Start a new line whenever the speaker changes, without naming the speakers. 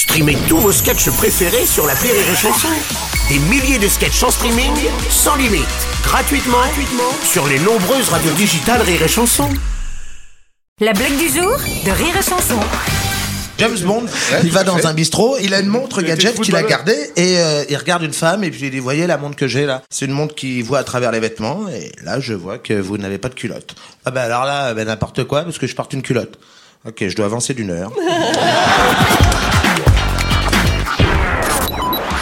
Streamez tous vos sketchs préférés sur la Rire et Chanson. Des milliers de sketchs en streaming, sans limite, gratuitement, gratuitement sur les nombreuses radios digitales Rire et Chanson.
La blague du jour de Rire et Chanson.
James Bond, il va dans un bistrot, il a une montre gadget qu'il a gardée et euh, il regarde une femme et puis il dit voyez la montre que j'ai là, c'est une montre qui voit à travers les vêtements et là je vois que vous n'avez pas de culotte. Ah ben alors là ben n'importe quoi parce que je porte une culotte. Ok, je dois avancer d'une heure.